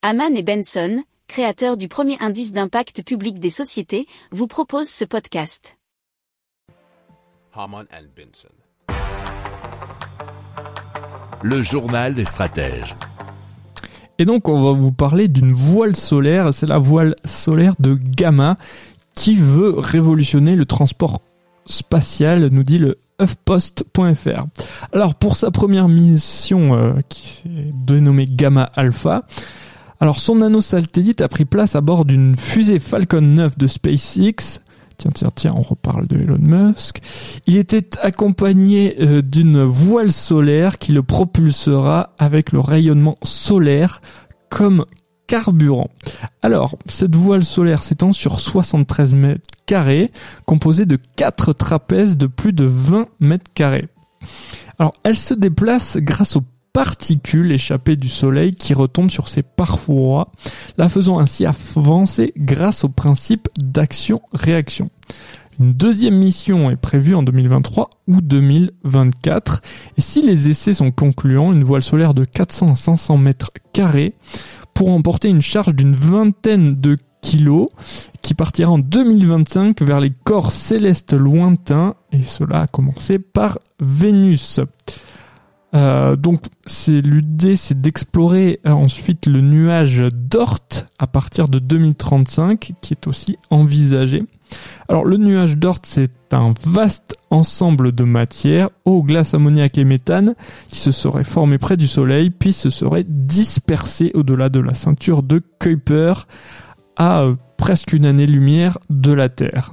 Haman et Benson, créateurs du premier indice d'impact public des sociétés, vous proposent ce podcast. Haman and Benson. Le journal des stratèges. Et donc on va vous parler d'une voile solaire, c'est la voile solaire de Gamma qui veut révolutionner le transport spatial, nous dit le HuffPost.fr. Alors pour sa première mission euh, qui est dénommée Gamma Alpha, alors son nanosatellite a pris place à bord d'une fusée Falcon 9 de SpaceX. Tiens, tiens, tiens, on reparle de Elon Musk. Il était accompagné euh, d'une voile solaire qui le propulsera avec le rayonnement solaire comme carburant. Alors, cette voile solaire s'étend sur 73 mètres carrés, composée de quatre trapèzes de plus de 20 mètres carrés. Alors, elle se déplace grâce aux particules échappées du soleil qui retombent sur ses parois, la faisant ainsi avancer grâce au principe d'action-réaction. Une deuxième mission est prévue en 2023 ou 2024. Et si les essais sont concluants, une voile solaire de 400 à 500 mètres carrés pour emporter une charge d'une vingtaine de kilos qui partira en 2025 vers les corps célestes lointains et cela a commencé par Vénus. Euh, donc c'est l'idée c'est d'explorer euh, ensuite le nuage d'Ort à partir de 2035 qui est aussi envisagé. Alors le nuage d'Ort c'est un vaste ensemble de matière, eau, glace, ammoniac et méthane qui se seraient formés près du Soleil puis se seraient dispersés au-delà de la ceinture de Kuiper à euh, presque une année-lumière de la Terre.